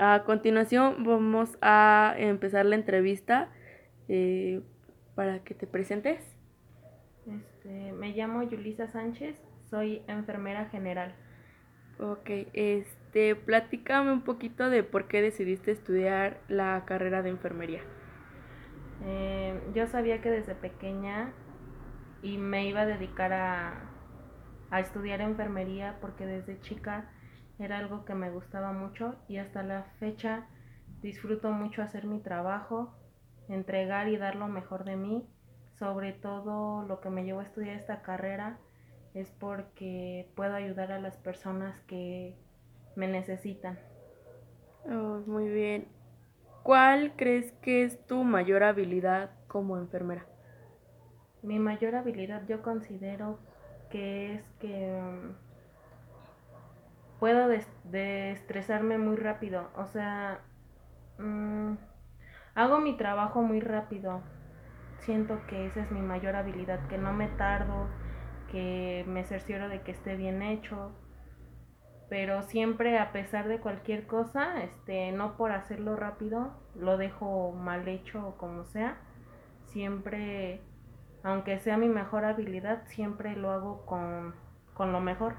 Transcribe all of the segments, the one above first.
a continuación vamos a empezar la entrevista eh, para que te presentes. Este, me llamo Yulisa Sánchez, soy enfermera general. Ok, este, platícame un poquito de por qué decidiste estudiar la carrera de enfermería. Eh, yo sabía que desde pequeña y me iba a dedicar a, a estudiar enfermería porque desde chica era algo que me gustaba mucho y hasta la fecha disfruto mucho hacer mi trabajo, entregar y dar lo mejor de mí. Sobre todo lo que me llevó a estudiar esta carrera es porque puedo ayudar a las personas que me necesitan. Oh, muy bien. ¿Cuál crees que es tu mayor habilidad como enfermera? Mi mayor habilidad yo considero que es que um, puedo estresarme muy rápido. O sea, mm, hago mi trabajo muy rápido. Siento que esa es mi mayor habilidad, que no me tardo, que me cercioro de que esté bien hecho. Pero siempre, a pesar de cualquier cosa, este, no por hacerlo rápido, lo dejo mal hecho o como sea. Siempre, aunque sea mi mejor habilidad, siempre lo hago con, con lo mejor.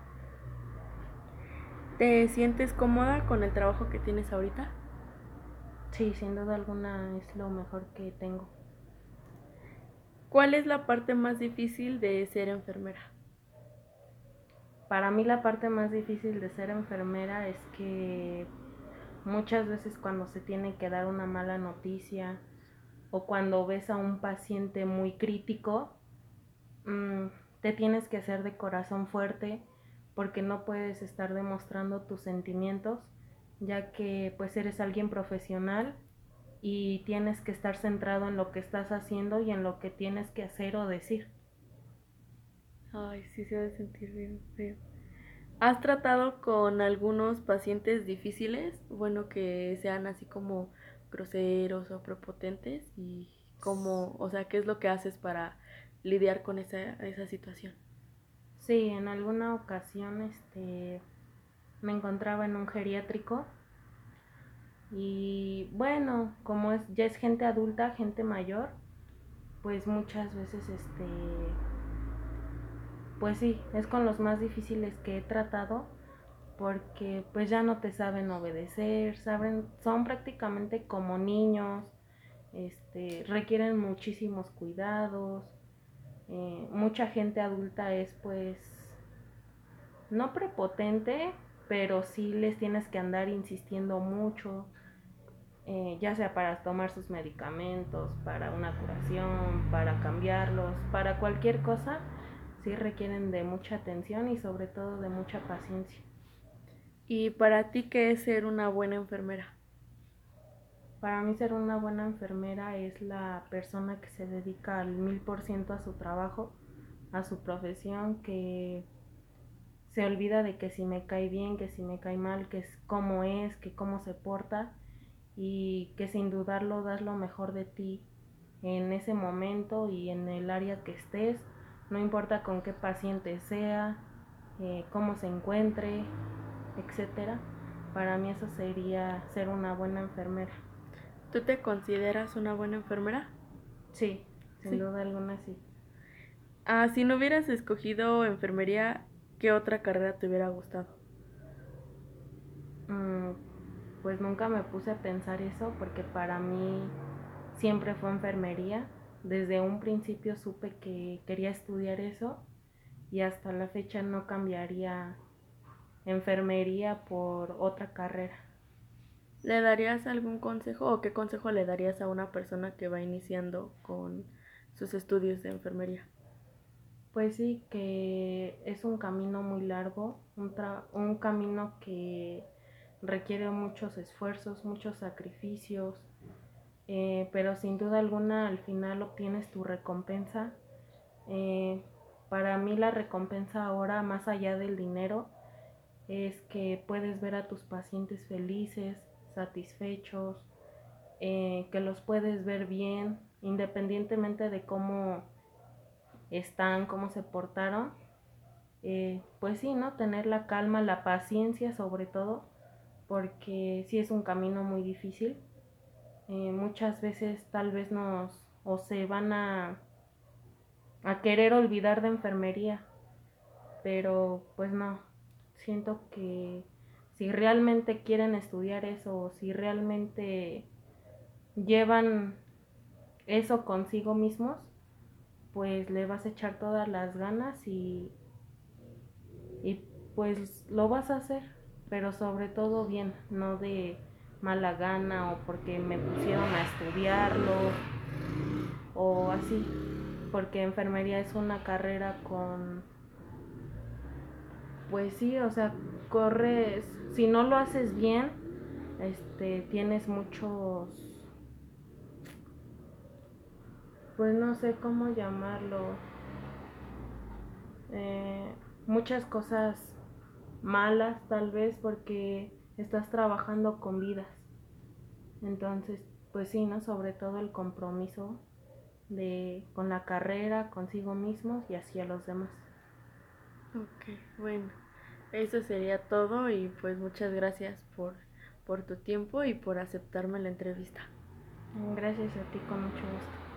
¿Te sientes cómoda con el trabajo que tienes ahorita? Sí, sin duda alguna es lo mejor que tengo. ¿Cuál es la parte más difícil de ser enfermera? Para mí la parte más difícil de ser enfermera es que muchas veces cuando se tiene que dar una mala noticia o cuando ves a un paciente muy crítico, mm, te tienes que hacer de corazón fuerte porque no puedes estar demostrando tus sentimientos ya que pues eres alguien profesional y tienes que estar centrado en lo que estás haciendo y en lo que tienes que hacer o decir. Ay, sí se debe sentir bien feo. ¿Has tratado con algunos pacientes difíciles? Bueno, que sean así como groseros o prepotentes y cómo, o sea, ¿qué es lo que haces para lidiar con esa, esa situación? Sí, en alguna ocasión este me encontraba en un geriátrico y bueno, como es, ya es gente adulta, gente mayor, pues muchas veces este pues sí, es con los más difíciles que he tratado porque pues ya no te saben obedecer, saben, son prácticamente como niños, este, requieren muchísimos cuidados, eh, mucha gente adulta es pues no prepotente, pero sí les tienes que andar insistiendo mucho, eh, ya sea para tomar sus medicamentos, para una curación, para cambiarlos, para cualquier cosa, sí requieren de mucha atención y sobre todo de mucha paciencia. ¿Y para ti qué es ser una buena enfermera? Para mí ser una buena enfermera es la persona que se dedica al mil por ciento a su trabajo, a su profesión, que se olvida de que si me cae bien, que si me cae mal, que es cómo es, que cómo se porta y que sin dudarlo das lo mejor de ti en ese momento y en el área que estés, no importa con qué paciente sea, eh, cómo se encuentre, etcétera. Para mí eso sería ser una buena enfermera. ¿Tú te consideras una buena enfermera? Sí, sin duda alguna sí. Ah, si no hubieras escogido enfermería, ¿qué otra carrera te hubiera gustado? Mm, pues nunca me puse a pensar eso porque para mí siempre fue enfermería. Desde un principio supe que quería estudiar eso y hasta la fecha no cambiaría enfermería por otra carrera. ¿Le darías algún consejo o qué consejo le darías a una persona que va iniciando con sus estudios de enfermería? Pues sí, que es un camino muy largo, un, un camino que requiere muchos esfuerzos, muchos sacrificios, eh, pero sin duda alguna al final obtienes tu recompensa. Eh, para mí la recompensa ahora, más allá del dinero, es que puedes ver a tus pacientes felices, satisfechos, eh, que los puedes ver bien, independientemente de cómo están, cómo se portaron, eh, pues sí, ¿no? Tener la calma, la paciencia sobre todo, porque sí es un camino muy difícil. Eh, muchas veces tal vez nos o se van a, a querer olvidar de enfermería, pero pues no, siento que si realmente quieren estudiar eso, si realmente llevan eso consigo mismos, pues le vas a echar todas las ganas y, y pues lo vas a hacer, pero sobre todo bien, no de mala gana o porque me pusieron a estudiarlo o así, porque enfermería es una carrera con, pues sí, o sea, corres, si no lo haces bien, este, tienes muchos, pues no sé cómo llamarlo, eh, muchas cosas malas tal vez porque estás trabajando con vidas. Entonces, pues sí, ¿no? Sobre todo el compromiso de con la carrera, consigo mismos y hacia los demás. Ok, bueno, eso sería todo y pues muchas gracias por, por tu tiempo y por aceptarme la entrevista. Gracias a ti, con mucho gusto.